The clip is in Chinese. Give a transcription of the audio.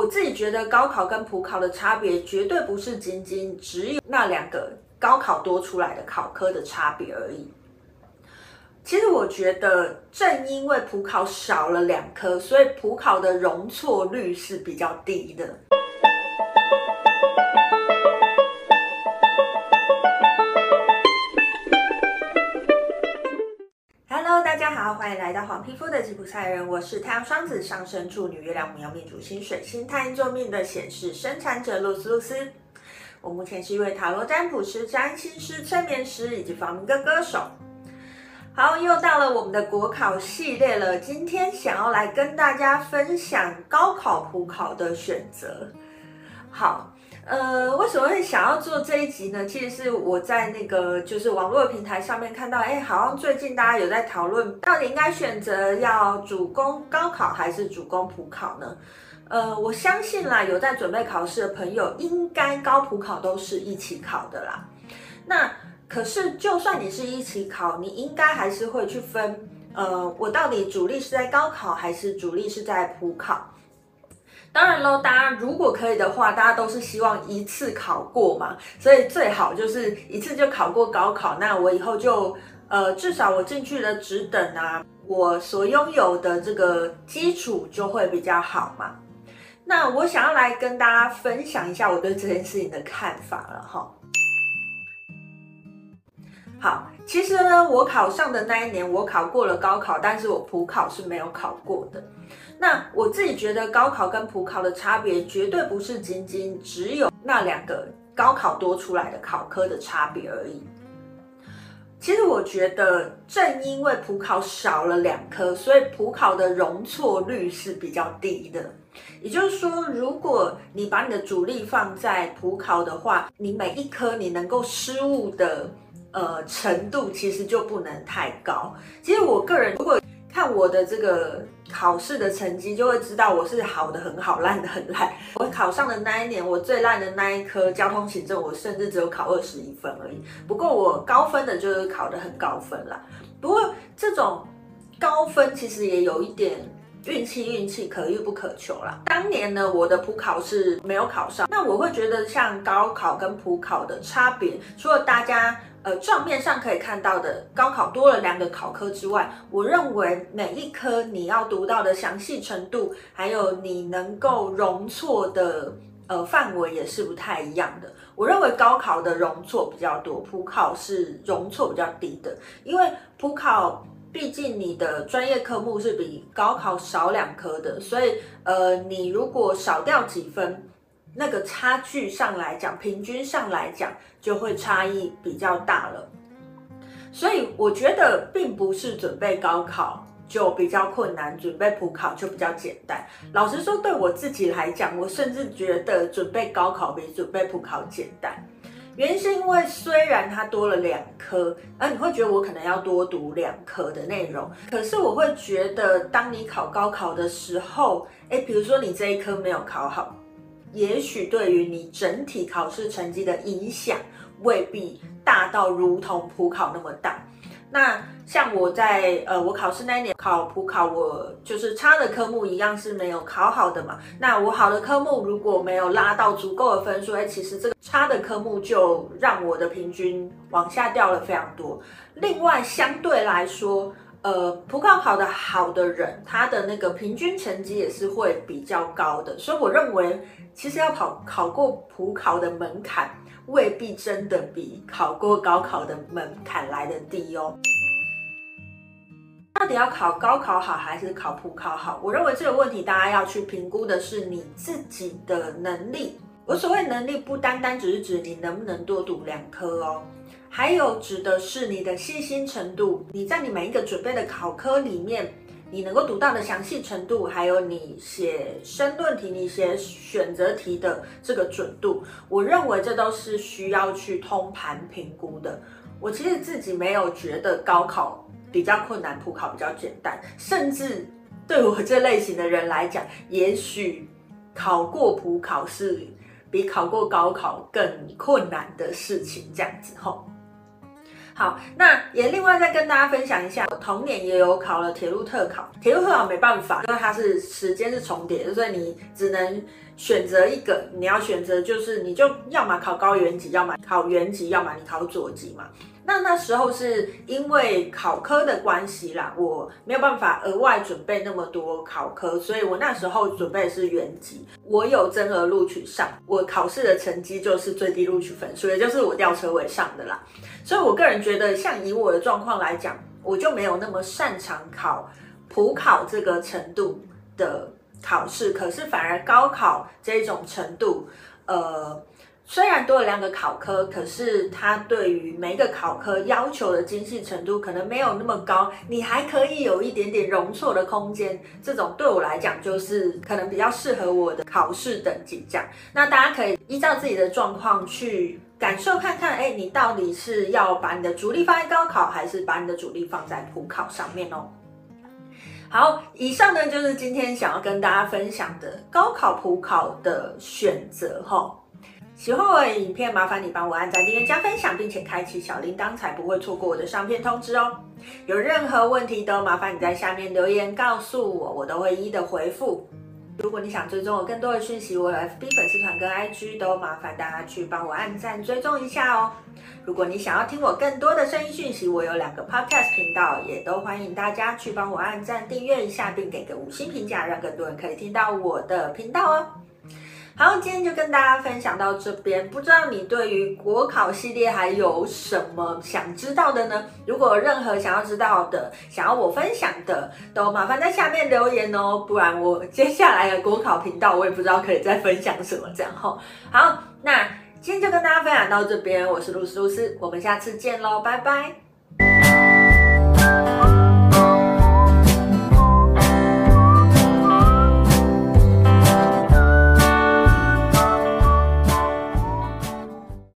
我自己觉得高考跟普考的差别，绝对不是仅仅只有那两个高考多出来的考科的差别而已。其实我觉得，正因为普考少了两科，所以普考的容错率是比较低的。欢迎来到黄皮肤的吉普赛人，我是太阳双子上升处女月亮牡羊命主星水星太阴救命的显示生产者露丝露丝。我目前是一位塔罗占卜师、占星师、催眠师以及房歌歌手。好，又到了我们的国考系列了，今天想要来跟大家分享高考普考的选择。好。呃，为什么会想要做这一集呢？其实是我在那个就是网络平台上面看到，哎，好像最近大家有在讨论，到底应该选择要主攻高考还是主攻普考呢？呃，我相信啦，有在准备考试的朋友，应该高普考都是一起考的啦。那可是，就算你是一起考，你应该还是会去分，呃，我到底主力是在高考还是主力是在普考？当然喽，大家如果可以的话，大家都是希望一次考过嘛，所以最好就是一次就考过高考。那我以后就呃，至少我进去的职等啊，我所拥有的这个基础就会比较好嘛。那我想要来跟大家分享一下我对这件事情的看法了哈。好，其实呢，我考上的那一年，我考过了高考，但是我普考是没有考过的。那我自己觉得高考跟普考的差别，绝对不是仅仅只有那两个高考多出来的考科的差别而已。其实我觉得，正因为普考少了两科，所以普考的容错率是比较低的。也就是说，如果你把你的主力放在普考的话，你每一科你能够失误的呃程度，其实就不能太高。其实我个人如果看我的这个考试的成绩，就会知道我是好的很好，烂的很烂。我考上的那一年，我最烂的那一科交通行政，我甚至只有考二十一分而已。不过我高分的就是考得很高分啦。不过这种高分其实也有一点运气，运气可遇不可求啦。当年呢，我的普考是没有考上。那我会觉得像高考跟普考的差别，除了大家。呃，账面上可以看到的高考多了两个考科之外，我认为每一科你要读到的详细程度，还有你能够容错的呃范围也是不太一样的。我认为高考的容错比较多，普考是容错比较低的，因为普考毕竟你的专业科目是比高考少两科的，所以呃，你如果少掉几分。那个差距上来讲，平均上来讲就会差异比较大了，所以我觉得并不是准备高考就比较困难，准备普考就比较简单。老实说，对我自己来讲，我甚至觉得准备高考比准备普考简单。原因是因为虽然它多了两科，而你会觉得我可能要多读两科的内容，可是我会觉得，当你考高考的时候，诶，比如说你这一科没有考好。也许对于你整体考试成绩的影响未必大到如同普考那么大。那像我在呃，我考试那一年考普考，我就是差的科目一样是没有考好的嘛。那我好的科目如果没有拉到足够的分数，哎，其实这个差的科目就让我的平均往下掉了非常多。另外，相对来说，呃，普考考得好的人，他的那个平均成绩也是会比较高的，所以我认为，其实要考考过普考的门槛，未必真的比考过高考的门槛来得低哦。到底要考高考好还是考普考好？我认为这个问题大家要去评估的是你自己的能力。我所谓能力，不单单只是指你能不能多读两科哦。还有指的是你的细心程度，你在你每一个准备的考科里面，你能够读到的详细程度，还有你写申论题、你写选择题的这个准度，我认为这都是需要去通盘评估的。我其实自己没有觉得高考比较困难，普考比较简单，甚至对我这类型的人来讲，也许考过普考是比考过高考更困难的事情，这样子吼。好，那也另外再跟大家分享一下，我同年也有考了铁路特考。铁路特考没办法，因为它是时间是重叠的，所以你只能选择一个，你要选择就是你就要么考高原级，要么考原级，要么你考左级嘛。那那时候是因为考科的关系啦，我没有办法额外准备那么多考科，所以我那时候准备的是原级。我有增额录取上，我考试的成绩就是最低录取分数，也就是我吊车尾上的啦。所以我个人觉得，像以我的状况来讲，我就没有那么擅长考普考这个程度的考试，可是反而高考这种程度，呃。虽然多了两个考科，可是它对于每一个考科要求的精细程度可能没有那么高，你还可以有一点点容错的空间。这种对我来讲就是可能比较适合我的考试等级这样。那大家可以依照自己的状况去感受看看，哎，你到底是要把你的主力放在高考，还是把你的主力放在普考上面哦？好，以上呢就是今天想要跟大家分享的高考普考的选择哈。喜欢我的影片，麻烦你帮我按赞、订阅、加分享，并且开启小铃铛，才不会错过我的上片通知哦。有任何问题都麻烦你在下面留言告诉我，我都会一一的回复。如果你想追踪我更多的讯息，我有 FB 粉丝团跟 IG，都麻烦大家去帮我按赞追踪一下哦。如果你想要听我更多的声音讯息，我有两个 Podcast 频道，也都欢迎大家去帮我按赞订阅一下，并给个五星评价，让更多人可以听到我的频道哦。好，今天就跟大家分享到这边。不知道你对于国考系列还有什么想知道的呢？如果任何想要知道的、想要我分享的，都麻烦在下面留言哦。不然我接下来的国考频道，我也不知道可以再分享什么这样齁。好，那今天就跟大家分享到这边。我是露丝露丝，我们下次见喽，拜拜。